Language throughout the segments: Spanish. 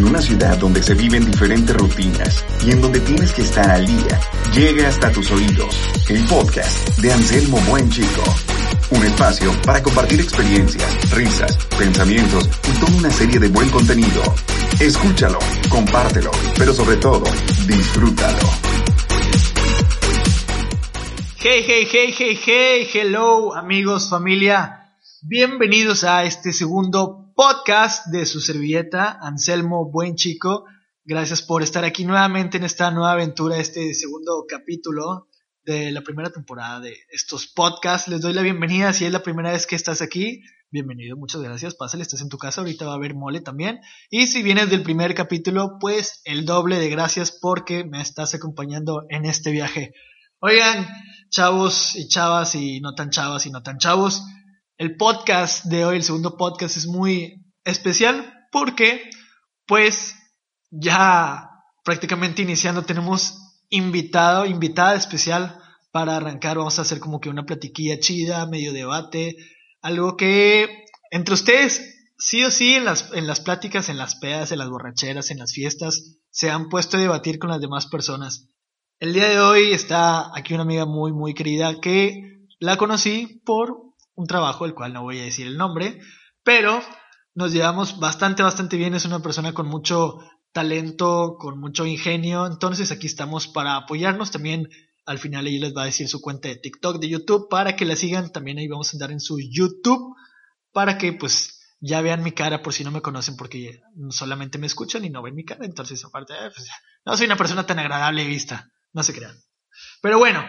En una ciudad donde se viven diferentes rutinas y en donde tienes que estar al día, llega hasta tus oídos el podcast de Anselmo Buen Chico. Un espacio para compartir experiencias, risas, pensamientos y toda una serie de buen contenido. Escúchalo, compártelo, pero sobre todo, disfrútalo. Hey, hey, hey, hey, hey, hello amigos, familia. Bienvenidos a este segundo podcast de su servilleta, Anselmo Buen Chico. Gracias por estar aquí nuevamente en esta nueva aventura, este segundo capítulo de la primera temporada de estos podcasts. Les doy la bienvenida si es la primera vez que estás aquí. Bienvenido, muchas gracias. Pásale, estás en tu casa, ahorita va a haber mole también. Y si vienes del primer capítulo, pues el doble de gracias porque me estás acompañando en este viaje. Oigan, chavos y chavas y no tan chavas y no tan chavos, el podcast de hoy, el segundo podcast, es muy especial porque, pues, ya prácticamente iniciando tenemos invitado, invitada especial para arrancar. Vamos a hacer como que una platiquilla chida, medio debate, algo que entre ustedes, sí o sí, en las, en las pláticas, en las pedas, en las borracheras, en las fiestas, se han puesto a debatir con las demás personas. El día de hoy está aquí una amiga muy, muy querida que la conocí por un trabajo, el cual no voy a decir el nombre, pero nos llevamos bastante, bastante bien. Es una persona con mucho talento, con mucho ingenio. Entonces aquí estamos para apoyarnos. También al final ella les va a decir su cuenta de TikTok, de YouTube, para que la sigan. También ahí vamos a andar en su YouTube, para que pues ya vean mi cara por si no me conocen, porque solamente me escuchan y no ven mi cara. Entonces aparte, eh, pues, no soy una persona tan agradable de vista. No se crean. Pero bueno,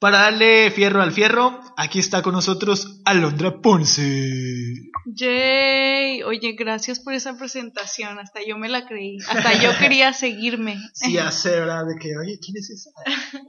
para darle fierro al fierro, aquí está con nosotros Alondra Ponce. Yay, oye, gracias por esa presentación, hasta yo me la creí, hasta yo quería seguirme. Sí, hace, ¿verdad? De que, oye, ¿quién es esa?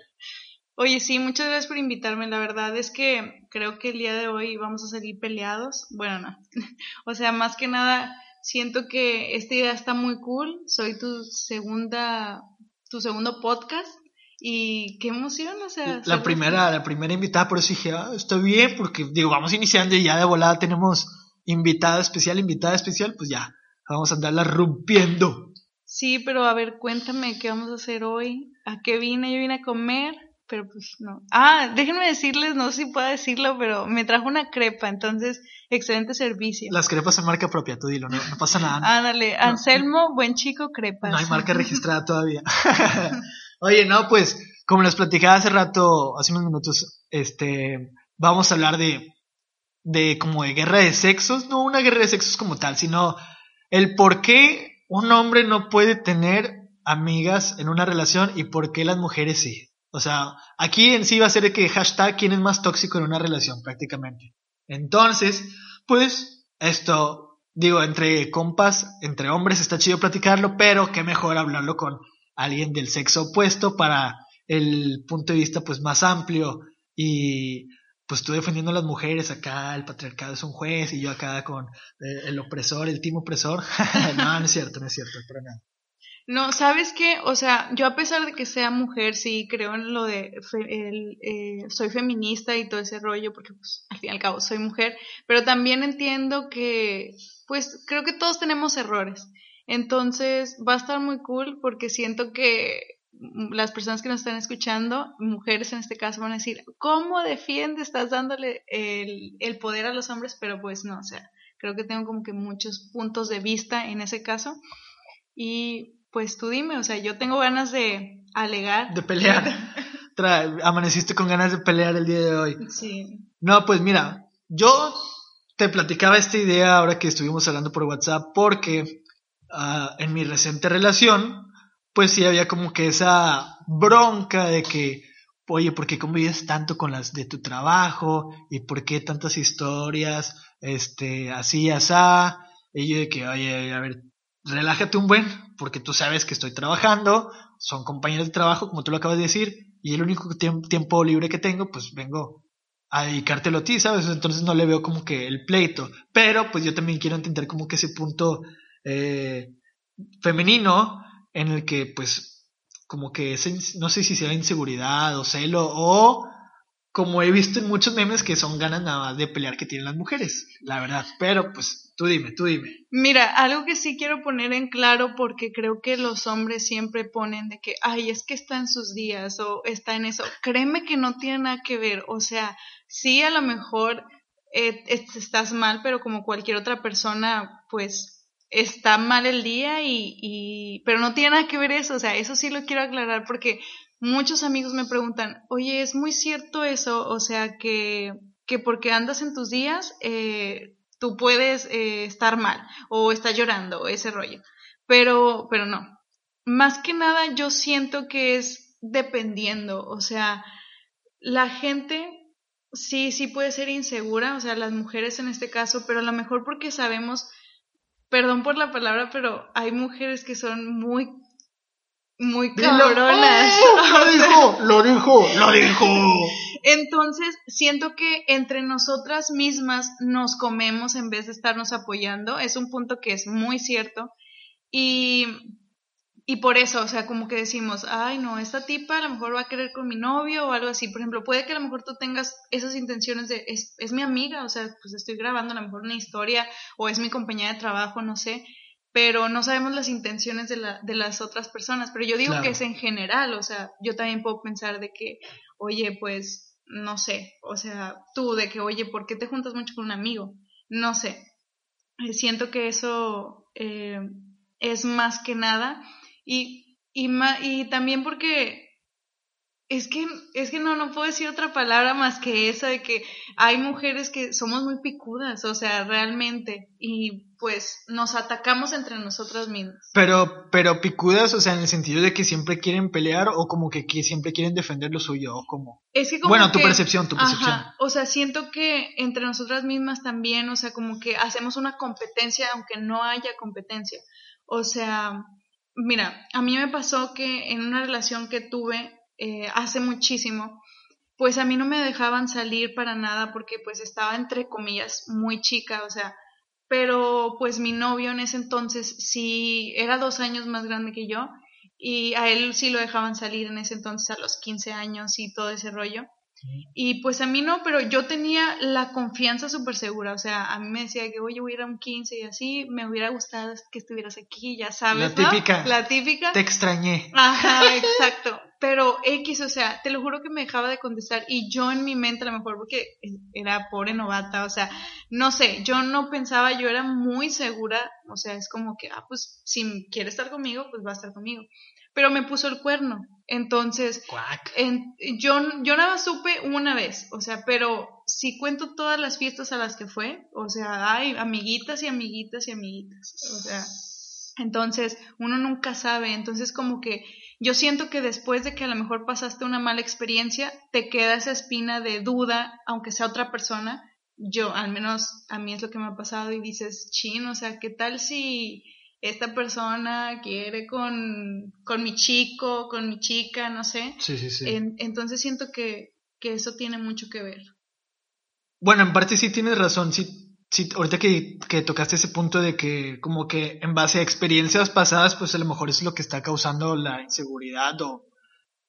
Oye, sí, muchas gracias por invitarme. La verdad es que creo que el día de hoy vamos a salir peleados. Bueno, no. o sea, más que nada, siento que esta idea está muy cool. Soy tu segunda, tu segundo podcast y qué emoción, o sea. La primera, la primera invitada, por eso dije, ah, está bien, porque digo, vamos iniciando y ya de volada tenemos invitada especial, invitada especial, pues ya, vamos a andarla rompiendo. Sí, pero a ver, cuéntame qué vamos a hacer hoy. ¿A qué vine? Yo vine a comer, pero pues no. Ah, déjenme decirles, no sé si puedo decirlo, pero me trajo una crepa, entonces, excelente servicio. Las crepas son marca propia, tú dilo, no, no pasa nada. Ándale, Anselmo, buen chico, crepas. No hay marca registrada todavía. Oye, no, pues, como les platicaba hace rato, hace unos minutos, este, vamos a hablar de, de como de guerra de sexos, no una guerra de sexos como tal, sino el por qué un hombre no puede tener amigas en una relación y por qué las mujeres sí. O sea, aquí en sí va a ser que hashtag quién es más tóxico en una relación prácticamente. Entonces, pues esto, digo, entre compas, entre hombres está chido platicarlo, pero qué mejor hablarlo con alguien del sexo opuesto para el punto de vista pues más amplio y pues tú defendiendo a las mujeres acá, el patriarcado es un juez y yo acá con eh, el opresor, el team opresor. no, no es cierto, no es cierto, para nada. No, ¿sabes qué? O sea, yo a pesar de que sea mujer, sí creo en lo de el, eh, soy feminista y todo ese rollo, porque pues al fin y al cabo soy mujer, pero también entiendo que, pues creo que todos tenemos errores. Entonces va a estar muy cool porque siento que las personas que nos están escuchando, mujeres en este caso, van a decir, ¿cómo defiendes? Estás dándole el, el poder a los hombres, pero pues no, o sea, creo que tengo como que muchos puntos de vista en ese caso. Y pues tú dime, o sea, yo tengo ganas de alegar. De pelear. Amaneciste con ganas de pelear el día de hoy. Sí. No, pues mira, yo te platicaba esta idea ahora que estuvimos hablando por WhatsApp porque en mi reciente relación, pues sí había como que esa bronca de que, oye, ¿por qué convives tanto con las de tu trabajo? ¿Y por qué tantas historias? Este, así, asá. Y yo de que, oye, a ver, relájate un buen, porque tú sabes que estoy trabajando, son compañeros de trabajo, como tú lo acabas de decir, y el único tiempo libre que tengo, pues vengo a dedicártelo a ti, ¿sabes? Entonces no le veo como que el pleito, pero pues yo también quiero entender como que ese punto eh, femenino en el que pues como que no sé si sea inseguridad o celo o como he visto en muchos memes que son ganas nada más de pelear que tienen las mujeres, la verdad. Pero pues tú dime, tú dime. Mira, algo que sí quiero poner en claro porque creo que los hombres siempre ponen de que, ay, es que está en sus días o está en eso. Créeme que no tiene nada que ver. O sea, sí a lo mejor eh, estás mal, pero como cualquier otra persona, pues está mal el día y, y, pero no tiene nada que ver eso. O sea, eso sí lo quiero aclarar porque muchos amigos me preguntan, oye, ¿es muy cierto eso? O sea, que, que porque andas en tus días, eh, tú puedes eh, estar mal o estar llorando, ese rollo. Pero, pero no. Más que nada, yo siento que es dependiendo. O sea, la gente sí, sí puede ser insegura, o sea, las mujeres en este caso, pero a lo mejor porque sabemos, perdón por la palabra, pero hay mujeres que son muy muy cabronas. lo dijo, lo dijo, lo dijo. Entonces, siento que entre nosotras mismas nos comemos en vez de estarnos apoyando. Es un punto que es muy cierto. Y, y por eso, o sea, como que decimos, ay, no, esta tipa a lo mejor va a querer con mi novio o algo así. Por ejemplo, puede que a lo mejor tú tengas esas intenciones de, es, es mi amiga, o sea, pues estoy grabando a lo mejor una historia o es mi compañera de trabajo, no sé pero no sabemos las intenciones de, la, de las otras personas. Pero yo digo que es en general, o sea, yo también puedo pensar de que, oye, pues, no sé, o sea, tú de que, oye, ¿por qué te juntas mucho con un amigo? No sé. Eh, siento que eso eh, es más que nada. Y, y, y también porque es que, es que no, no puedo decir otra palabra más que esa de que hay mujeres que somos muy picudas, o sea, realmente, y pues nos atacamos entre nosotras mismas. Pero, pero picudas, o sea, en el sentido de que siempre quieren pelear o como que, siempre quieren defender lo suyo, o como. Es que como bueno, tu percepción, tu percepción. o sea, siento que entre nosotras mismas también, o sea, como que hacemos una competencia aunque no haya competencia. O sea, mira, a mí me pasó que en una relación que tuve, eh, hace muchísimo, pues a mí no me dejaban salir para nada porque pues estaba entre comillas muy chica, o sea, pero pues mi novio en ese entonces sí era dos años más grande que yo y a él sí lo dejaban salir en ese entonces a los 15 años y todo ese rollo. Y pues a mí no, pero yo tenía la confianza súper segura, o sea, a mí me decía que, oye, voy a ir a un 15 y así, me hubiera gustado que estuvieras aquí, ya sabes. La típica. La típica. Te extrañé. Ajá, exacto. Pero X, o sea, te lo juro que me dejaba de contestar y yo en mi mente a lo mejor porque era pobre novata, o sea, no sé, yo no pensaba, yo era muy segura, o sea, es como que, ah, pues si quiere estar conmigo, pues va a estar conmigo pero me puso el cuerno. Entonces, en, yo, yo nada supe una vez, o sea, pero si cuento todas las fiestas a las que fue, o sea, hay amiguitas y amiguitas y amiguitas, o sea, entonces uno nunca sabe, entonces como que yo siento que después de que a lo mejor pasaste una mala experiencia, te queda esa espina de duda, aunque sea otra persona, yo, al menos a mí es lo que me ha pasado y dices, chin, o sea, ¿qué tal si esta persona quiere con, con mi chico, con mi chica, no sé. Sí, sí, sí. entonces siento que, que, eso tiene mucho que ver. Bueno, en parte sí tienes razón. Sí, sí, ahorita que, que tocaste ese punto de que como que en base a experiencias pasadas, pues a lo mejor es lo que está causando la inseguridad o,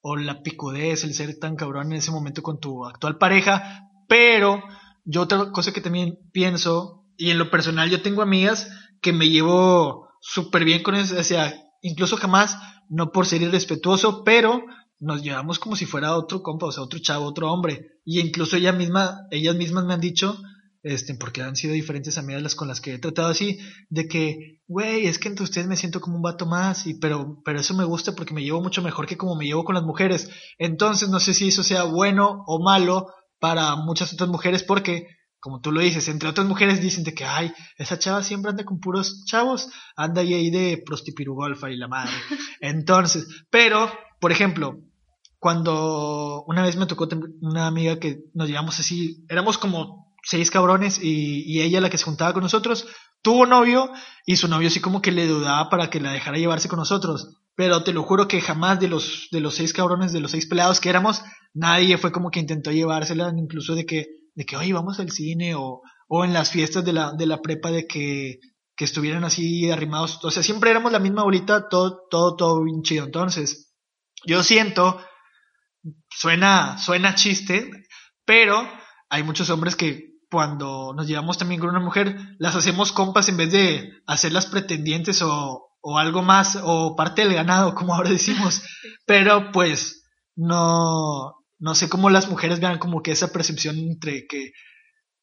o la picudez, el ser tan cabrón en ese momento con tu actual pareja. Pero yo otra cosa que también pienso, y en lo personal yo tengo amigas que me llevo súper bien con eso, o sea, incluso jamás, no por ser irrespetuoso, pero nos llevamos como si fuera otro compa, o sea, otro chavo, otro hombre. Y incluso ella misma, ellas mismas me han dicho, este, porque han sido diferentes amigas las con las que he tratado así, de que, güey, es que entre ustedes me siento como un vato más, y pero, pero eso me gusta porque me llevo mucho mejor que como me llevo con las mujeres. Entonces, no sé si eso sea bueno o malo para muchas otras mujeres, porque como tú lo dices, entre otras mujeres dicen de que, ay, esa chava siempre anda con puros chavos, anda ahí, ahí de prostipirugolfa y la madre. Entonces, pero, por ejemplo, cuando una vez me tocó una amiga que nos llevamos así, éramos como seis cabrones y, y ella la que se juntaba con nosotros, tuvo novio y su novio sí como que le dudaba para que la dejara llevarse con nosotros. Pero te lo juro que jamás de los, de los seis cabrones, de los seis pelados que éramos, nadie fue como que intentó llevársela, incluso de que, de que, oye, vamos al cine o, o en las fiestas de la, de la prepa de que, que estuvieran así arrimados. O sea, siempre éramos la misma bolita, todo, todo, todo bien chido. Entonces, yo siento, suena, suena chiste, pero hay muchos hombres que cuando nos llevamos también con una mujer, las hacemos compas en vez de hacerlas pretendientes o, o algo más, o parte del ganado, como ahora decimos. Pero pues no, no sé cómo las mujeres vean como que esa percepción entre que,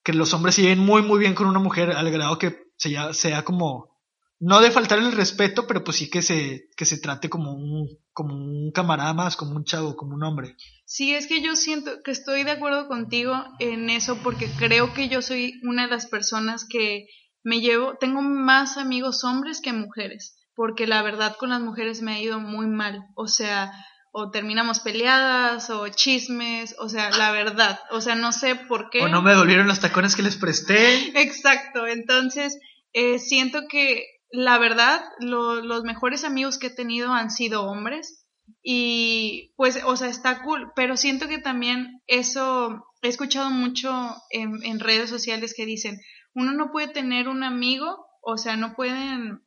que los hombres se lleven muy muy bien con una mujer al grado que sea, sea como no de faltar el respeto, pero pues sí que se, que se trate como un, como un camarada más, como un chavo, como un hombre. Sí, es que yo siento que estoy de acuerdo contigo en eso porque creo que yo soy una de las personas que me llevo, tengo más amigos hombres que mujeres, porque la verdad con las mujeres me ha ido muy mal, o sea, o terminamos peleadas o chismes, o sea, la verdad, o sea, no sé por qué. O no me dolieron los tacones que les presté. Exacto, entonces eh, siento que la verdad, los mejores amigos que he tenido han sido hombres y pues, o sea, está cool, pero siento que también eso, he escuchado mucho en, en redes sociales que dicen, uno no puede tener un amigo, o sea, no pueden,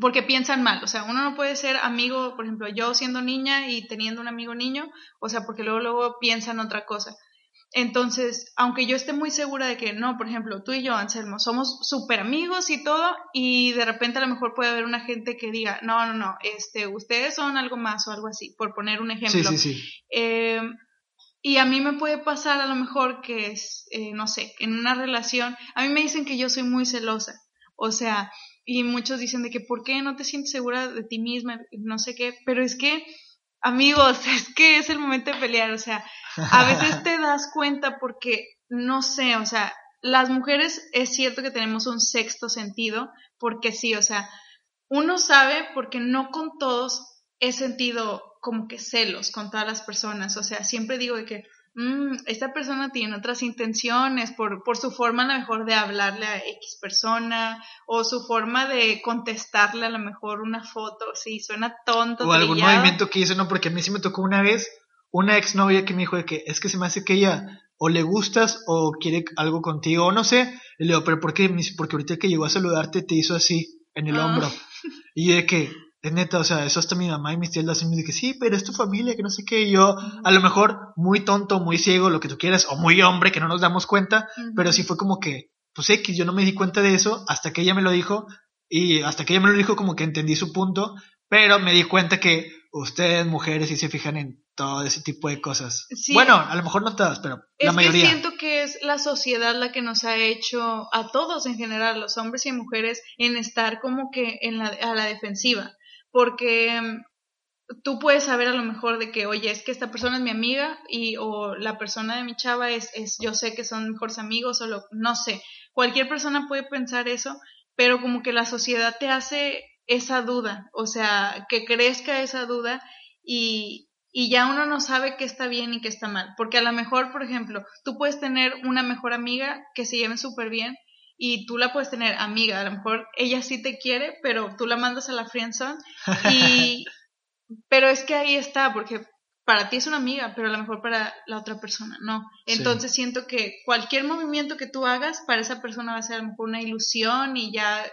porque piensan mal, o sea, uno no puede ser amigo, por ejemplo, yo siendo niña y teniendo un amigo niño, o sea, porque luego, luego piensan otra cosa. Entonces, aunque yo esté muy segura de que no, por ejemplo, tú y yo, Anselmo, somos súper amigos y todo, y de repente a lo mejor puede haber una gente que diga, no, no, no, este, ustedes son algo más o algo así, por poner un ejemplo. Sí, sí, sí. Eh, y a mí me puede pasar a lo mejor que es, eh, no sé, en una relación, a mí me dicen que yo soy muy celosa, o sea, y muchos dicen de que, ¿por qué no te sientes segura de ti misma? No sé qué, pero es que amigos, es que es el momento de pelear, o sea, a veces te das cuenta porque, no sé, o sea, las mujeres es cierto que tenemos un sexto sentido, porque sí, o sea, uno sabe porque no con todos he sentido como que celos con todas las personas, o sea, siempre digo de que Mm, esta persona tiene otras intenciones por, por su forma a lo mejor de hablarle a X persona o su forma de contestarle a lo mejor una foto, sí, suena tonto. O algún movimiento que hizo, no, porque a mí sí me tocó una vez una exnovia que me dijo de que es que se me hace que ella o le gustas o quiere algo contigo o no sé. Y le digo, pero ¿por qué? Porque ahorita que llegó a saludarte te hizo así en el ah. hombro. Y de que, es neta, o sea, eso hasta mi mamá y mis tías lo hacen y que sí, pero es tu familia, que no sé qué. Y yo, a lo mejor, muy tonto, muy ciego, lo que tú quieras, o muy hombre, que no nos damos cuenta, pero sí fue como que, pues X, yo no me di cuenta de eso hasta que ella me lo dijo, y hasta que ella me lo dijo, como que entendí su punto, pero me di cuenta que ustedes, mujeres, sí se fijan en todo ese tipo de cosas. Bueno, a lo mejor no todas, pero la mayoría. Que siento que es la sociedad la que nos ha hecho, a todos en general, los hombres y mujeres, en estar como que en la, a la defensiva porque mm, tú puedes saber a lo mejor de que, oye, es que esta persona es mi amiga y o la persona de mi chava es, es yo sé que son mejores amigos o lo, no sé, cualquier persona puede pensar eso, pero como que la sociedad te hace esa duda, o sea, que crezca esa duda y, y ya uno no sabe qué está bien y qué está mal, porque a lo mejor, por ejemplo, tú puedes tener una mejor amiga que se lleven súper bien, y tú la puedes tener amiga, a lo mejor ella sí te quiere, pero tú la mandas a la friendzone y pero es que ahí está porque para ti es una amiga, pero a lo mejor para la otra persona no. Entonces siento que cualquier movimiento que tú hagas para esa persona va a ser a lo mejor una ilusión y ya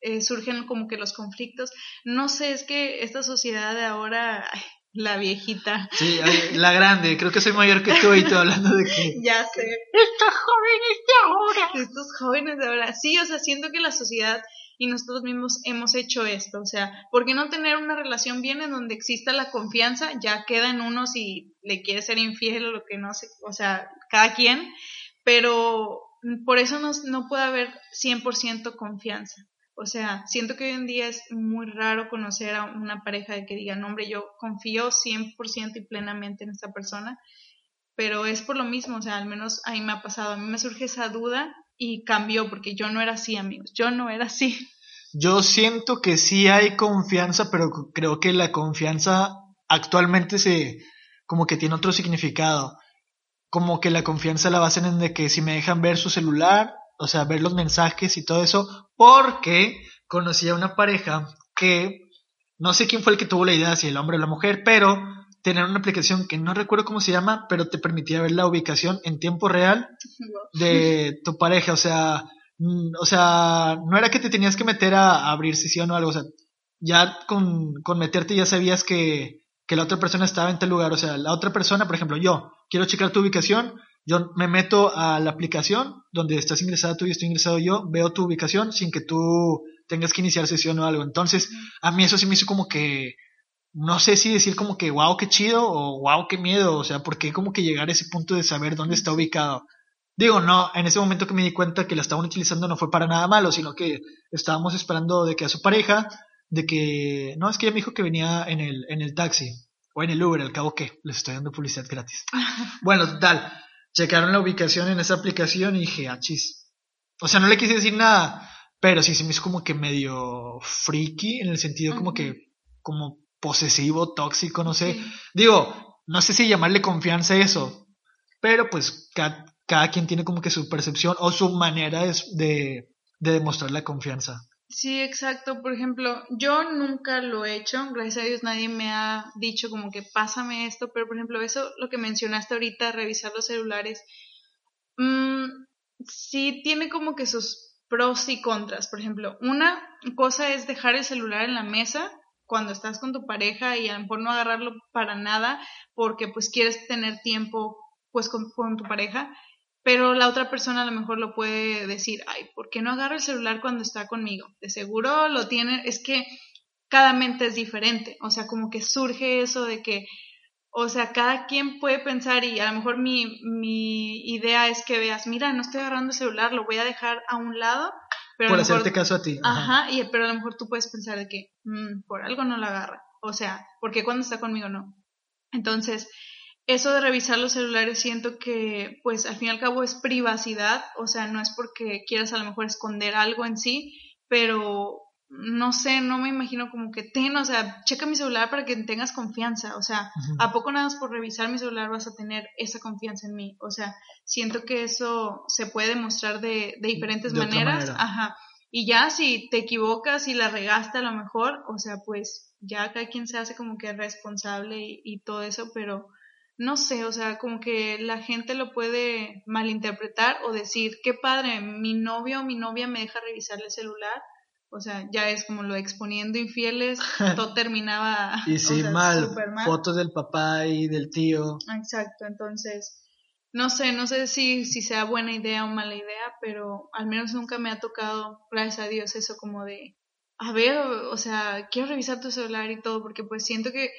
eh, surgen como que los conflictos. No sé, es que esta sociedad de ahora, la viejita. Sí, la grande, creo que soy mayor que tú y tú hablando de que... Ya sé. Estos jóvenes de ahora. Estos jóvenes de ahora. Sí, o sea, siento que la sociedad y nosotros mismos hemos hecho esto. O sea, ¿por qué no tener una relación bien en donde exista la confianza? Ya queda en uno si le quiere ser infiel o lo que no sé, o sea, cada quien. Pero por eso no, no puede haber 100% confianza. O sea, siento que hoy en día es muy raro conocer a una pareja de que digan, hombre, yo confío 100% y plenamente en esta persona, pero es por lo mismo, o sea, al menos a me ha pasado, a mí me surge esa duda y cambió porque yo no era así, amigos, yo no era así. Yo siento que sí hay confianza, pero creo que la confianza actualmente se como que tiene otro significado. Como que la confianza la basan en de que si me dejan ver su celular, o sea, ver los mensajes y todo eso, porque conocí a una pareja que, no sé quién fue el que tuvo la idea, si el hombre o la mujer, pero tener una aplicación que no recuerdo cómo se llama, pero te permitía ver la ubicación en tiempo real de tu pareja, o sea, mm, o sea, no era que te tenías que meter a, abrir sesión o algo, o sea, ya con, con meterte ya sabías que, que la otra persona estaba en tal lugar, o sea, la otra persona, por ejemplo, yo quiero checar tu ubicación, yo me meto a la aplicación donde estás ingresada tú y estoy ingresado yo, veo tu ubicación sin que tú tengas que iniciar sesión o algo. Entonces, a mí eso sí me hizo como que, no sé si decir como que wow, qué chido o wow, qué miedo, o sea, porque como que llegar a ese punto de saber dónde está ubicado. Digo, no, en ese momento que me di cuenta que la estaban utilizando no fue para nada malo, sino que estábamos esperando de que a su pareja, de que, no, es que ella me dijo que venía en el, en el taxi o en el Uber, al cabo que les estoy dando publicidad gratis. bueno, total, checaron la ubicación en esa aplicación y dije, ah, chis. O sea, no le quise decir nada, pero sí se me hizo como que medio freaky, en el sentido como que, como posesivo, tóxico, no sé. Digo, no sé si llamarle confianza a eso, pero pues cada, cada, quien tiene como que su percepción o su manera de, de, de demostrar la confianza. Sí, exacto. Por ejemplo, yo nunca lo he hecho. Gracias a Dios nadie me ha dicho como que pásame esto. Pero, por ejemplo, eso, lo que mencionaste ahorita, revisar los celulares, mmm, sí tiene como que sus pros y contras. Por ejemplo, una cosa es dejar el celular en la mesa cuando estás con tu pareja y a lo mejor no agarrarlo para nada porque pues quieres tener tiempo pues con, con tu pareja pero la otra persona a lo mejor lo puede decir, ay, ¿por qué no agarra el celular cuando está conmigo? De seguro lo tiene, es que cada mente es diferente, o sea, como que surge eso de que, o sea, cada quien puede pensar y a lo mejor mi, mi idea es que veas, mira, no estoy agarrando el celular, lo voy a dejar a un lado. Pero por hacerte caso a ti. Ajá, y, pero a lo mejor tú puedes pensar de que, mm, por algo no la agarra, o sea, porque cuando está conmigo no. Entonces, eso de revisar los celulares siento que pues al fin y al cabo es privacidad, o sea, no es porque quieras a lo mejor esconder algo en sí, pero no sé, no me imagino como que ten, o sea, checa mi celular para que tengas confianza, o sea, ¿a poco nada más por revisar mi celular vas a tener esa confianza en mí? O sea, siento que eso se puede demostrar de, de diferentes maneras, ajá, y ya si te equivocas y la regaste a lo mejor, o sea, pues ya cada quien se hace como que responsable y, y todo eso, pero no sé, o sea, como que la gente lo puede malinterpretar o decir, qué padre, mi novio o mi novia me deja revisarle el celular. O sea, ya es como lo exponiendo infieles, todo terminaba. y sí, mal, fotos del papá y del tío. Exacto, entonces, no sé, no sé si, si sea buena idea o mala idea, pero al menos nunca me ha tocado, gracias a Dios, eso como de, a ver, o sea, quiero revisar tu celular y todo, porque pues siento que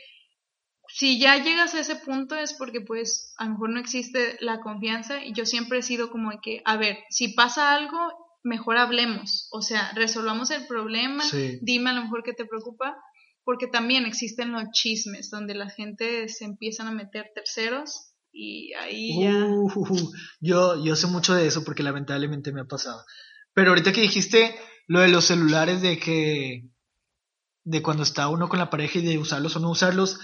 si ya llegas a ese punto es porque pues a lo mejor no existe la confianza y yo siempre he sido como de que, a ver, si pasa algo, mejor hablemos, o sea, resolvamos el problema, dime a lo mejor qué te preocupa, porque también existen los chismes donde la gente se empiezan a meter terceros y ahí ya... Uh, yo, yo sé mucho de eso porque lamentablemente me ha pasado. Pero ahorita que dijiste lo de los celulares de que de cuando está uno con la pareja y de usarlos o no usarlos,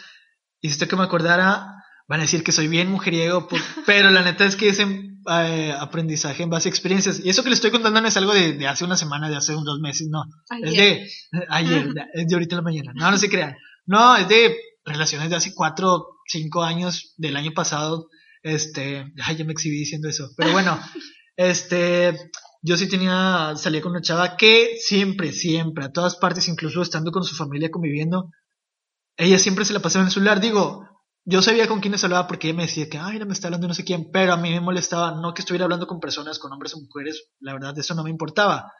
hiciste que me acordara, van a decir que soy bien mujeriego, pero la neta es que es eh, aprendizaje en base a experiencias. Y eso que le estoy contando no es algo de, hace una semana, de hace dos meses, no. Es de ayer, es de ahorita en la mañana. No, no se crean. No, es de relaciones de hace cuatro, cinco años del año pasado. Este, ay, ya me exhibí diciendo eso. Pero bueno, este, yo sí tenía, salía con una chava que siempre, siempre, a todas partes, incluso estando con su familia conviviendo, ella siempre se la pasaba en el celular. Digo, yo sabía con quiénes hablaba porque ella me decía que, ay, no me está hablando no sé quién, pero a mí me molestaba, no que estuviera hablando con personas, con hombres o mujeres, la verdad, eso no me importaba,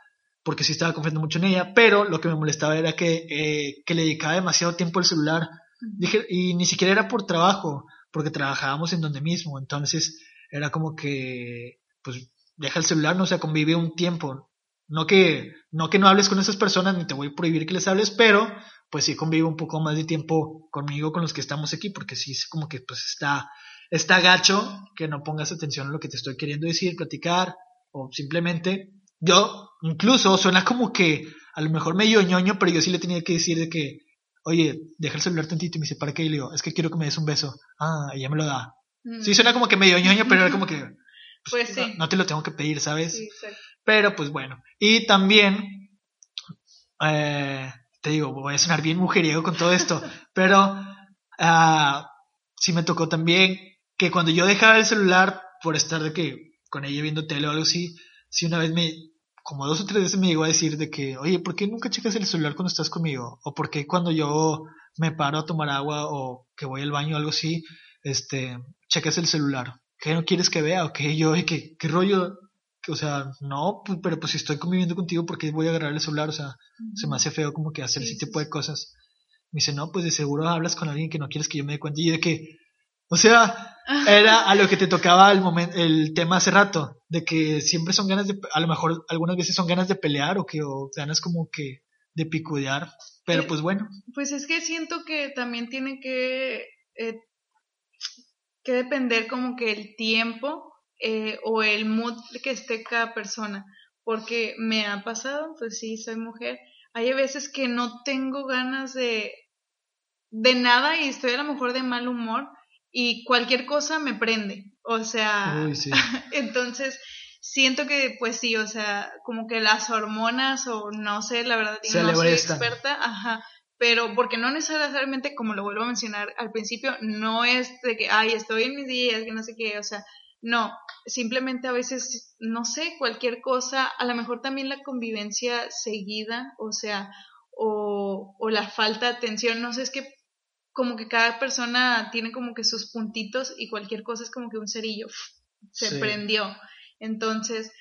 porque sí estaba confiando mucho en ella, pero lo que me molestaba era que, eh, que le dedicaba demasiado tiempo al celular. Dije, y ni siquiera era por trabajo, porque trabajábamos en donde mismo, entonces era como que, pues, deja el celular, no se convive un tiempo. No que, no que no hables con esas personas, ni te voy a prohibir que les hables, pero pues sí convivo un poco más de tiempo conmigo, con los que estamos aquí, porque sí es como que pues está, está gacho que no pongas atención a lo que te estoy queriendo decir, platicar, o simplemente, yo incluso suena como que a lo mejor medio ñoño, pero yo sí le tenía que decir de que, oye, deja el celular tantito y me dice, ¿para qué? Y le digo, es que quiero que me des un beso. Ah, ella me lo da. Sí, mm. suena como que medio ñoño, pero era como que, pues, pues sí. no, te lo tengo que pedir, ¿sabes? Pero pues bueno. Y también, eh, te digo, voy a sonar bien mujeriego con todo esto, pero uh, sí me tocó también que cuando yo dejaba el celular por estar de que con ella viendo tele o algo así, sí una vez me, como dos o tres veces me llegó a decir de que, oye, ¿por qué nunca checas el celular cuando estás conmigo? O ¿por qué cuando yo me paro a tomar agua o que voy al baño o algo así, este, checas el celular? ¿Qué no quieres que vea? ¿O qué yo? ¿Qué, qué rollo? O sea, no, pero pues si estoy conviviendo contigo, ¿por qué voy a agarrar el celular? O sea, se me hace feo como que hacer ese tipo de cosas. Me dice, no, pues de seguro hablas con alguien que no quieres que yo me dé cuenta. Y de que, o sea, era a lo que te tocaba el, momento, el tema hace rato, de que siempre son ganas de, a lo mejor algunas veces son ganas de pelear o que, o ganas como que de picudear, pero pues bueno. Pues es que siento que también tiene que, eh, que depender como que el tiempo eh, o el mood que esté cada persona, porque me ha pasado, pues sí, soy mujer, hay veces que no tengo ganas de, de nada y estoy a lo mejor de mal humor y cualquier cosa me prende, o sea, entonces siento que pues sí, o sea, como que las hormonas o no sé, la verdad, no soy experta, ajá, pero porque no necesariamente, como lo vuelvo a mencionar al principio, no es de que, ay, estoy en mis días, que no sé qué, o sea, no, simplemente a veces, no sé, cualquier cosa, a lo mejor también la convivencia seguida, o sea, o, o la falta de atención, no sé, es que como que cada persona tiene como que sus puntitos y cualquier cosa es como que un cerillo se prendió. Entonces,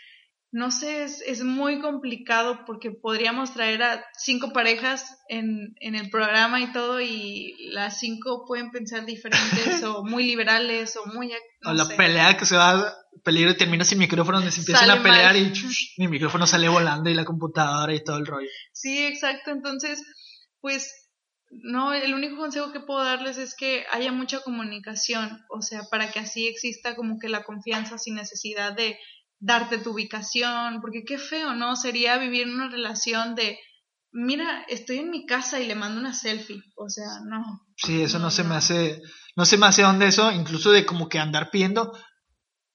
no sé, es, es, muy complicado porque podríamos traer a cinco parejas en, en el programa y todo y las cinco pueden pensar diferentes o muy liberales o muy... o la pelea que se va a peligro y termina sin micrófono donde se empiezan a pelear y mi micrófono sale volando y la computadora y todo el rollo. Sí, exacto. Entonces, pues no, el único consejo que puedo darles es que haya mucha comunicación, o sea, para que así exista como que la confianza sin necesidad de darte tu ubicación, porque qué feo, ¿no? Sería vivir en una relación de, mira, estoy en mi casa y le mando una selfie, o sea, no. Sí, eso no, se me hace, no se me hace donde eso, incluso de como que andar pidiendo,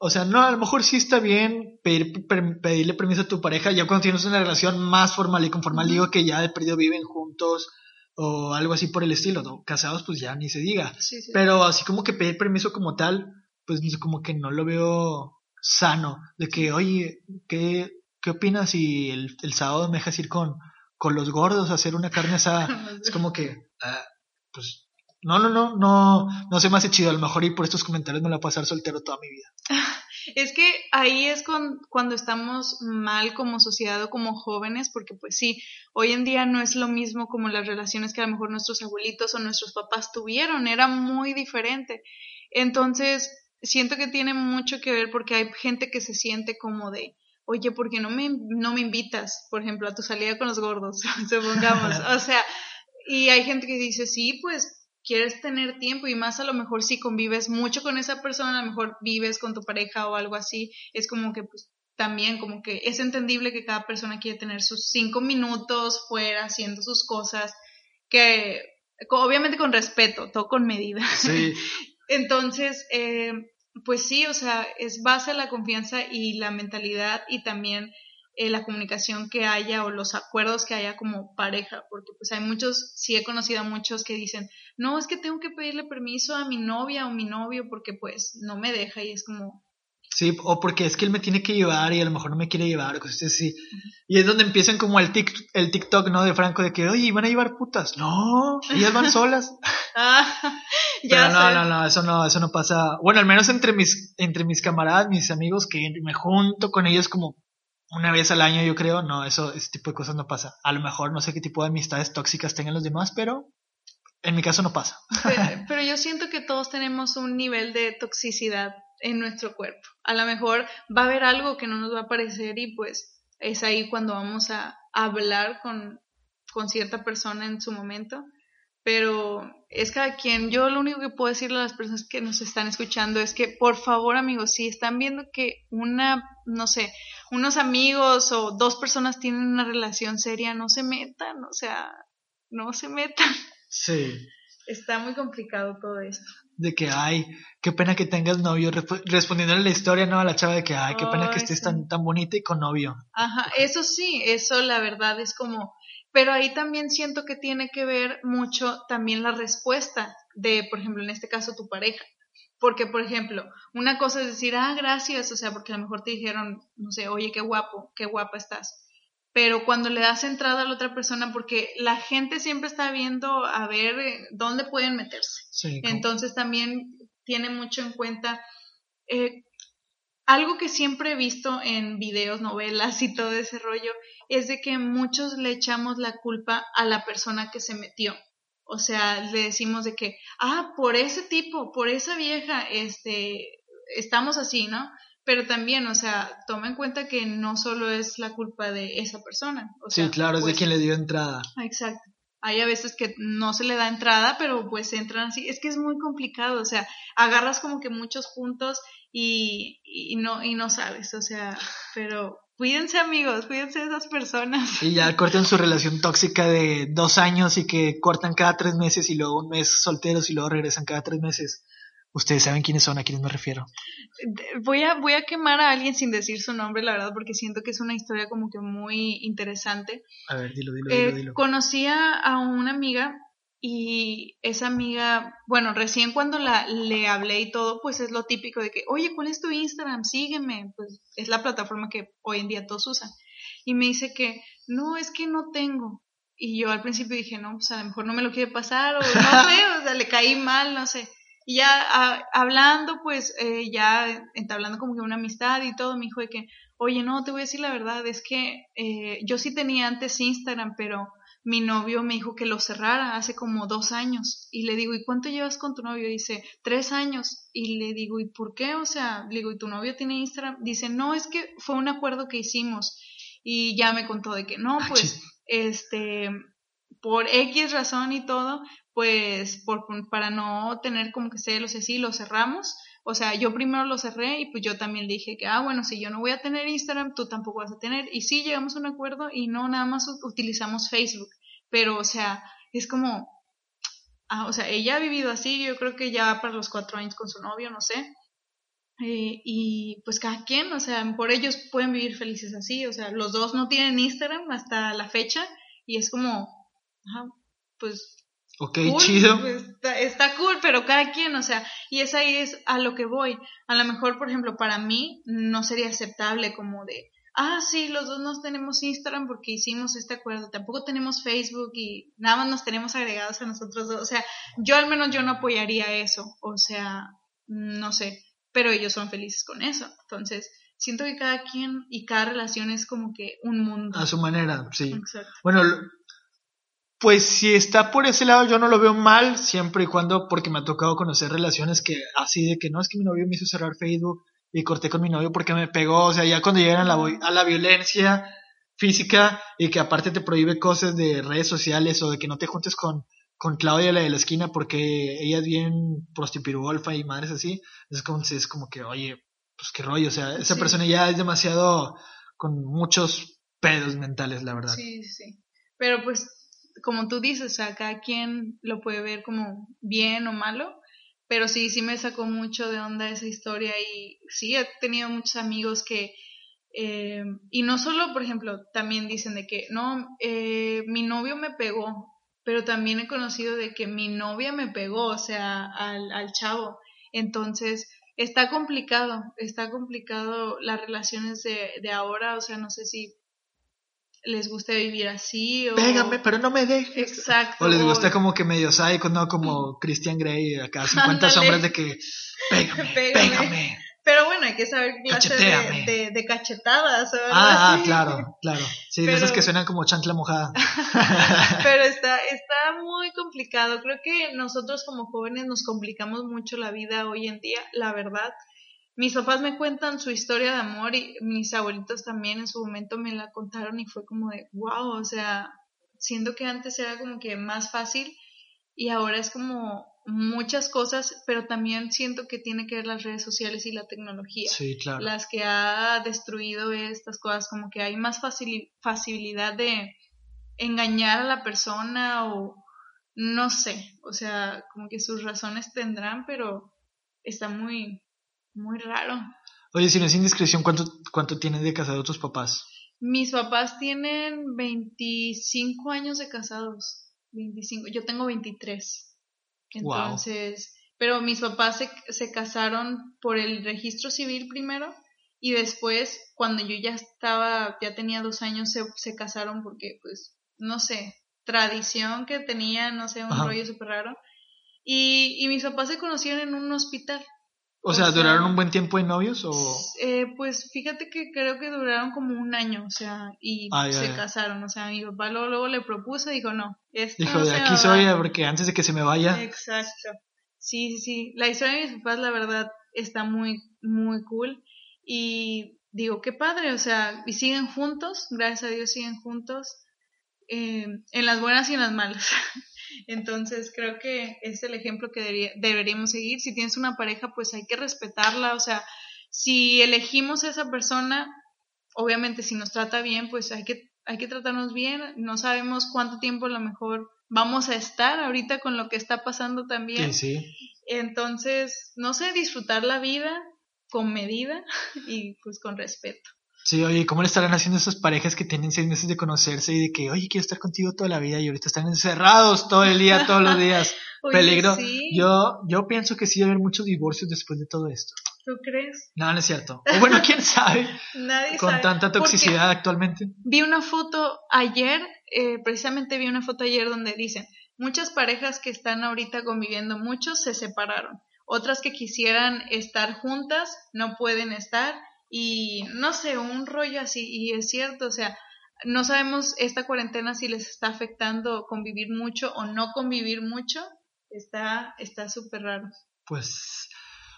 o sea, no, a lo mejor sí está bien pedir, pedirle permiso a tu pareja ya cuando tienes una relación más formal y conformal, digo que ya de periodo viven juntos o algo así por el estilo, ¿no? Casados pues ya ni se diga. Pero así como que pedir permiso como tal, pues como que no lo veo sano, de que, oye, ¿qué, qué opinas si el, el sábado me dejas ir con, con los gordos a hacer una carne asada? es como que, ah, pues, no, no, no, no, no se me hace chido, a lo mejor y por estos comentarios me la voy a pasar soltero toda mi vida. Es que ahí es con, cuando estamos mal como sociedad o como jóvenes, porque pues sí, hoy en día no es lo mismo como las relaciones que a lo mejor nuestros abuelitos o nuestros papás tuvieron, era muy diferente. Entonces, siento que tiene mucho que ver porque hay gente que se siente como de, oye, ¿por qué no me, no me invitas, por ejemplo, a tu salida con los gordos, supongamos? o sea, y hay gente que dice, sí, pues quieres tener tiempo y más a lo mejor si convives mucho con esa persona, a lo mejor vives con tu pareja o algo así, es como que pues también como que es entendible que cada persona quiere tener sus cinco minutos fuera haciendo sus cosas, que obviamente con respeto, todo con medida. Sí. Entonces, eh, pues sí, o sea, es base a la confianza y la mentalidad y también eh, la comunicación que haya o los acuerdos que haya como pareja, porque pues hay muchos, sí he conocido a muchos que dicen, no, es que tengo que pedirle permiso a mi novia o mi novio porque pues no me deja y es como, Sí, o porque es que él me tiene que llevar y a lo mejor no me quiere llevar, cosas así. Y es donde empiezan como el, tic, el TikTok, ¿no? De Franco, de que, oye, ¿van a llevar putas? No, ellas van solas. ah, ya Pero no, no, no, eso no, eso no pasa. Bueno, al menos entre mis, entre mis camaradas, mis amigos, que me junto con ellos como una vez al año, yo creo, no, eso, ese tipo de cosas no pasa. A lo mejor no sé qué tipo de amistades tóxicas tengan los demás, pero en mi caso no pasa. pero yo siento que todos tenemos un nivel de toxicidad en nuestro cuerpo. A lo mejor va a haber algo que no nos va a parecer y pues es ahí cuando vamos a hablar con, con cierta persona en su momento. Pero es cada quien. Yo lo único que puedo decirle a las personas que nos están escuchando es que, por favor, amigos, si están viendo que una, no sé, unos amigos o dos personas tienen una relación seria, no se metan, o sea, no se metan. Sí. está muy complicado todo esto. De que, ay, qué pena que tengas novio, respondiéndole la historia, ¿no? A la chava de que, ay, qué pena que estés tan, tan bonita y con novio. Ajá, eso sí, eso la verdad es como, pero ahí también siento que tiene que ver mucho también la respuesta de, por ejemplo, en este caso, tu pareja. Porque, por ejemplo, una cosa es decir, ah, gracias, o sea, porque a lo mejor te dijeron, no sé, oye, qué guapo, qué guapa estás pero cuando le das entrada a la otra persona, porque la gente siempre está viendo a ver eh, dónde pueden meterse. Entonces también tiene mucho en cuenta eh, algo que siempre he visto en videos, novelas y todo ese rollo, es de que muchos le echamos la culpa a la persona que se metió. O sea, le decimos de que, ah, por ese tipo, por esa vieja, este, estamos así, ¿no? pero también, o sea, toma en cuenta que no solo es la culpa de esa persona. O sí, claro, es de pues quien le dio entrada. Exacto. Hay a veces que no se le da entrada, pero pues entran así. Es que es muy complicado, o sea, agarras como que muchos puntos y, y no, y no sabes, o sea, pero cuídense amigos, cuídense de esas personas. Y ya cortan su relación tóxica de dos años y que cortan cada tres meses y luego un mes solteros y luego regresan cada tres meses. Ustedes saben quiénes son, a quiénes me refiero. Voy a, voy a quemar a alguien sin decir su nombre, la verdad, porque siento que es una historia como que muy interesante. A ver, dilo, dilo, dilo. Eh, dilo. Conocía a una amiga y esa amiga, bueno, recién cuando la, le hablé y todo, pues es lo típico de que, oye, ¿cuál es tu Instagram? Sígueme. Pues es la plataforma que hoy en día todos usan. Y me dice que, no, es que no tengo. Y yo al principio dije, no, pues a lo mejor no me lo quiere pasar o no sé, o sea, le caí mal, no sé. Y ya hablando, pues eh, ya entablando como que una amistad y todo, me dijo de que, oye, no, te voy a decir la verdad, es que eh, yo sí tenía antes Instagram, pero mi novio me dijo que lo cerrara hace como dos años. Y le digo, ¿y cuánto llevas con tu novio? Dice, tres años. Y le digo, ¿y por qué? O sea, le digo, ¿y tu novio tiene Instagram? Dice, no, es que fue un acuerdo que hicimos. Y ya me contó de que no, ah, pues, este, por X razón y todo, pues por, para no tener como que celos así, lo cerramos. O sea, yo primero lo cerré y pues yo también dije que, ah, bueno, si yo no voy a tener Instagram, tú tampoco vas a tener. Y sí, llegamos a un acuerdo y no nada más utilizamos Facebook. Pero, o sea, es como, ah, o sea, ella ha vivido así, yo creo que ya para los cuatro años con su novio, no sé. Eh, y pues cada quien, o sea, por ellos pueden vivir felices así, o sea, los dos no tienen Instagram hasta la fecha y es como, ajá, pues Ok, chido. Está, cool, pero cada quien, o sea, y es ahí es a lo que voy. A lo mejor, por ejemplo, para mí no sería aceptable como de, ah, sí, los dos nos tenemos Instagram porque hicimos este acuerdo, tampoco tenemos Facebook y nada más nos tenemos agregados a nosotros dos. O sea, yo al menos yo no apoyaría eso, o sea, no sé, pero ellos son felices con eso. Entonces, siento que cada quien y cada relación es como que un mundo. A su manera, sí. Exacto. Bueno, pues si está por ese lado yo no lo veo mal, siempre y cuando, porque me ha tocado conocer relaciones que así de que no, es que mi novio me hizo cerrar Facebook y corté con mi novio porque me pegó, o sea, ya cuando llegan a la, a la violencia física y que aparte te prohíbe cosas de redes sociales o de que no te juntes con, con Claudia la de la esquina porque ella es bien prostipirugolfa y madres así, es como, es como que, oye, pues qué rollo, o sea, esa persona ya es demasiado con muchos pedos mentales, la verdad. Sí, sí. Pero pues como tú dices, o sea, cada quien lo puede ver como bien o malo, pero sí, sí me sacó mucho de onda esa historia y sí, he tenido muchos amigos que, eh, y no solo, por ejemplo, también dicen de que, no, eh, mi novio me pegó, pero también he conocido de que mi novia me pegó, o sea, al, al chavo. Entonces, está complicado, está complicado las relaciones de, de ahora, o sea, no sé si les gusta vivir así o... Pégame, pero no me dejes. Exacto. O les gusta como que medio psycho, ¿no? Como Christian Grey, acá 50 sombras de que pégame, pégame. Pero bueno, hay que saber clase de, de, cachetadas. Ah, ah, claro, claro. Sí, de esas que suenan como chancla mojada. pero está, está muy complicado. Creo que nosotros como jóvenes nos complicamos mucho la vida hoy en día, la verdad mis papás me cuentan su historia de amor y mis abuelitos también en su momento me la contaron y fue como de, wow, o sea, siendo que antes era como que más fácil y ahora es como muchas cosas, pero también siento que tiene que ver las redes sociales y la tecnología. Sí, claro. Las que ha destruido estas cosas, como que hay más facilidad de engañar a la persona o no sé, o sea, como que sus razones tendrán, pero está muy, muy raro. Oye, si no es indiscreción, ¿cuánto, cuánto tienen de casados tus papás? Mis papás tienen 25 años de casados. 25. Yo tengo 23. Entonces, pero mis papás se, se casaron por el registro civil primero y después, cuando yo ya estaba, ya tenía dos años, se, se casaron porque, pues, no sé, tradición que tenían, no sé, un rollo súper raro. Y, y mis papás se conocieron en un hospital. O, sea, ¿duraron un buen tiempo de novios o...? Eh, pues fíjate que creo que duraron como un año, o sea, y ah, se casaron, o sea, mi papá luego, le propuso y dijo, no, esto Dijo, de aquí soy, porque antes de que se me vaya... Exacto. Sí, sí, sí. La historia de mis papás, la verdad, está muy, muy cool. Y digo, qué padre, o sea, y siguen juntos, gracias a Dios siguen juntos, eh, en las buenas y en las malas. Entonces creo que es el ejemplo que deberíamos seguir. Si tienes una pareja, pues hay que respetarla. O sea, si elegimos a esa persona, obviamente si nos trata bien, pues hay que, hay que tratarnos bien. No sabemos cuánto tiempo a lo mejor vamos a estar ahorita con lo que está pasando también. Sí, sí. Entonces, no sé, disfrutar la vida con medida y pues con respeto. Sí, oye, ¿cómo le estarán haciendo esas parejas que tienen seis meses de conocerse y de que, oye, quiero estar contigo toda la vida y ahorita están encerrados todo el día, todos los días? Peligro. Yo, yo pienso que sí va a haber muchos divorcios después de todo esto. ¿Tú crees? No, no es cierto. O bueno, quién sabe. Nadie Con tanta toxicidad actualmente. Vi una foto ayer, eh, precisamente vi una foto ayer donde dicen, muchas parejas que están ahorita conviviendo muchos se separaron. Otras que quisieran estar juntas no pueden estar y no sé, un rollo así, y es cierto, o sea, no sabemos esta cuarentena si les está afectando convivir mucho o no convivir mucho, está está súper raro. Pues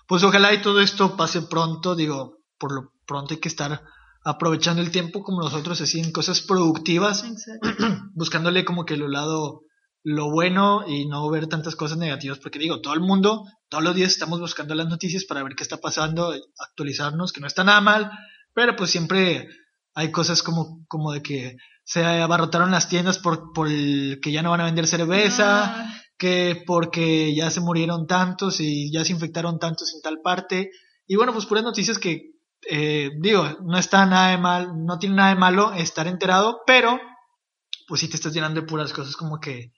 pues ojalá y todo esto pase pronto, digo, por lo pronto hay que estar aprovechando el tiempo como nosotros así en cosas productivas, buscándole como que lo lado lo bueno y no ver tantas cosas negativas, porque digo, todo el mundo, todos los días estamos buscando las noticias para ver qué está pasando, actualizarnos, que no está nada mal, pero pues siempre hay cosas como, como de que se abarrotaron las tiendas por, por el que ya no van a vender cerveza, ah. que porque ya se murieron tantos y ya se infectaron tantos en tal parte, y bueno, pues puras noticias que, eh, digo, no está nada de mal, no tiene nada de malo estar enterado, pero pues sí te estás llenando de puras cosas como que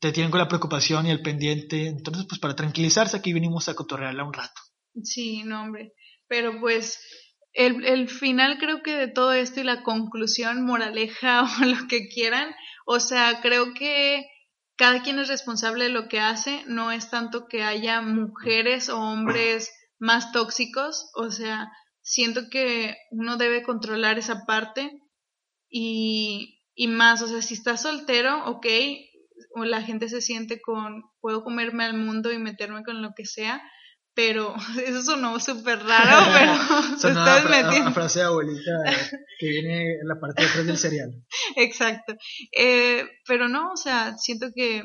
te tienen con la preocupación y el pendiente. Entonces, pues para tranquilizarse, aquí vinimos a cotorrearla un rato. Sí, no, hombre. Pero pues el, el final creo que de todo esto y la conclusión, moraleja o lo que quieran, o sea, creo que cada quien es responsable de lo que hace, no es tanto que haya mujeres o hombres más tóxicos, o sea, siento que uno debe controlar esa parte y, y más, o sea, si estás soltero, ok, o la gente se siente con, puedo comerme al mundo y meterme con lo que sea, pero eso sonó súper raro, pero sonó una, frase de abuelita que viene en la parte de atrás del cereal. Exacto. Eh, pero no, o sea, siento que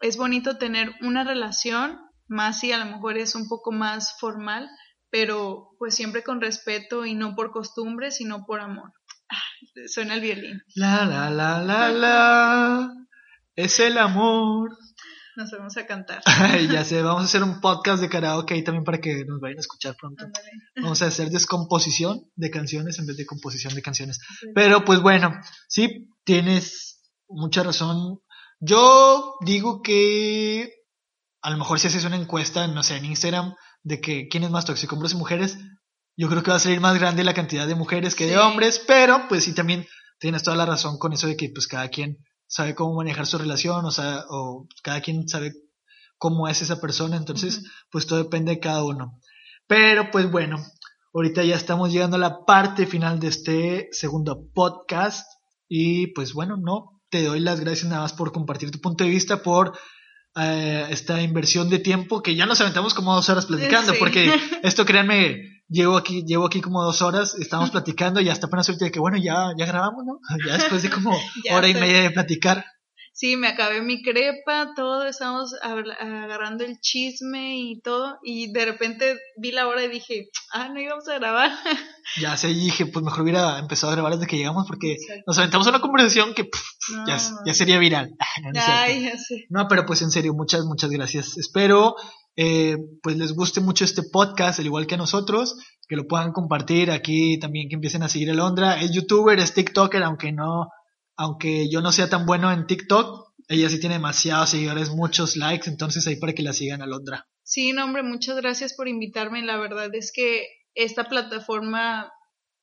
es bonito tener una relación, más si a lo mejor es un poco más formal, pero pues siempre con respeto y no por costumbre, sino por amor. Ah, suena el violín. La, la, la, la, la. Es el amor. Nos vamos a cantar. ya sé, vamos a hacer un podcast de karaoke ahí también para que nos vayan a escuchar pronto. Vamos a hacer descomposición de canciones en vez de composición de canciones. Pero pues bueno, sí, tienes mucha razón. Yo digo que a lo mejor si haces una encuesta, no sé, en Instagram, de que quién es más tóxico, hombres y mujeres, yo creo que va a salir más grande la cantidad de mujeres que de hombres, pero pues sí también tienes toda la razón con eso de que pues cada quien sabe cómo manejar su relación, o sea, o cada quien sabe cómo es esa persona, entonces, pues todo depende de cada uno. Pero pues bueno, ahorita ya estamos llegando a la parte final de este segundo podcast y pues bueno, no, te doy las gracias nada más por compartir tu punto de vista, por eh, esta inversión de tiempo que ya nos aventamos como dos horas platicando, porque esto créanme, llevo aquí, llevo aquí como dos horas, estamos platicando y hasta apenas ahorita de que bueno, ya, ya grabamos, ¿no? Ya después de como hora y media de platicar. Sí, me acabé mi crepa, todo, estábamos agarrando el chisme y todo, y de repente vi la hora y dije, ah, no íbamos a grabar. Ya sé, dije, pues mejor hubiera empezado a grabar desde que llegamos porque nos aventamos una conversación que ya, ya, sería viral. no, Ay, ya sé. no, pero pues en serio, muchas, muchas gracias. Espero eh, pues les guste mucho este podcast, al igual que a nosotros, que lo puedan compartir aquí también, que empiecen a seguir a Londra. Es youtuber, es TikToker, aunque no, aunque yo no sea tan bueno en TikTok, ella sí tiene demasiados seguidores, muchos likes, entonces ahí para que la sigan a Londra. Sí, no, hombre, muchas gracias por invitarme. La verdad es que esta plataforma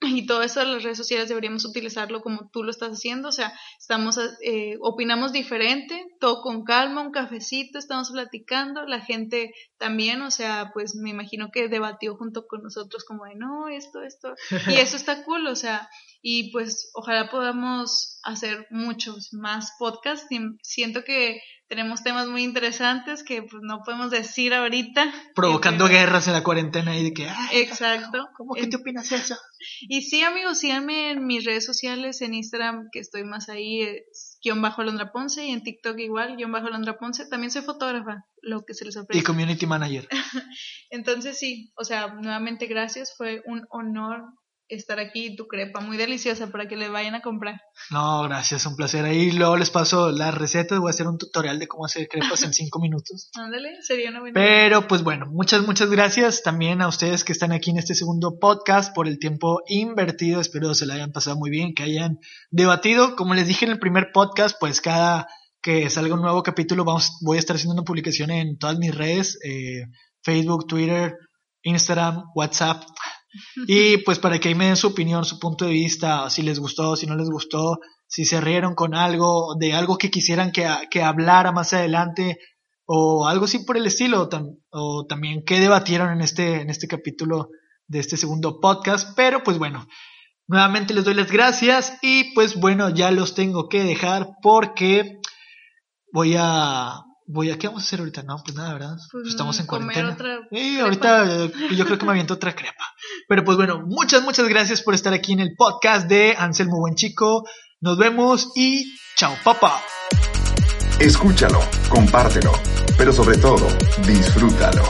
y todo eso de las redes sociales deberíamos utilizarlo como tú lo estás haciendo, o sea, estamos, eh, opinamos diferente, todo con calma, un cafecito, estamos platicando, la gente también, o sea, pues me imagino que debatió junto con nosotros como de, no, esto, esto, y eso está cool, o sea, y pues ojalá podamos hacer muchos más podcasts, siento que tenemos temas muy interesantes que pues no podemos decir ahorita. Provocando guerras en la cuarentena y de que, exacto. ¿Cómo que te opinas eso? Y sí, amigos, síganme en mis redes sociales, en Instagram, que estoy más ahí, es guion bajo Londra Ponce, y en TikTok igual, guion bajo Londra Ponce. También soy fotógrafa, lo que se les ofrece. Y community manager. Entonces sí, o sea, nuevamente gracias, fue un honor estar aquí tu crepa, muy deliciosa para que le vayan a comprar. No, gracias, un placer. Ahí luego les paso las recetas, voy a hacer un tutorial de cómo hacer crepas en cinco minutos. Ándale, sería una buena Pero pues bueno, muchas, muchas gracias también a ustedes que están aquí en este segundo podcast por el tiempo invertido. Espero se la hayan pasado muy bien, que hayan debatido. Como les dije en el primer podcast, pues cada que salga un nuevo capítulo vamos, voy a estar haciendo una publicación en todas mis redes, eh, Facebook, Twitter, Instagram, WhatsApp y pues para que ahí me den su opinión, su punto de vista, si les gustó, si no les gustó, si se rieron con algo, de algo que quisieran que, que hablara más adelante, o algo así por el estilo, o también qué debatieron en este, en este capítulo de este segundo podcast. Pero pues bueno, nuevamente les doy las gracias y pues bueno, ya los tengo que dejar porque voy a voy a qué vamos a hacer ahorita no pues nada verdad pues estamos en cuarentena. y ahorita eh, yo creo que me aviento otra crepa. Pero pues bueno muchas muchas gracias por estar aquí en el podcast de Anselmo Buen Chico nos vemos y chao papá escúchalo compártelo pero sobre todo disfrútalo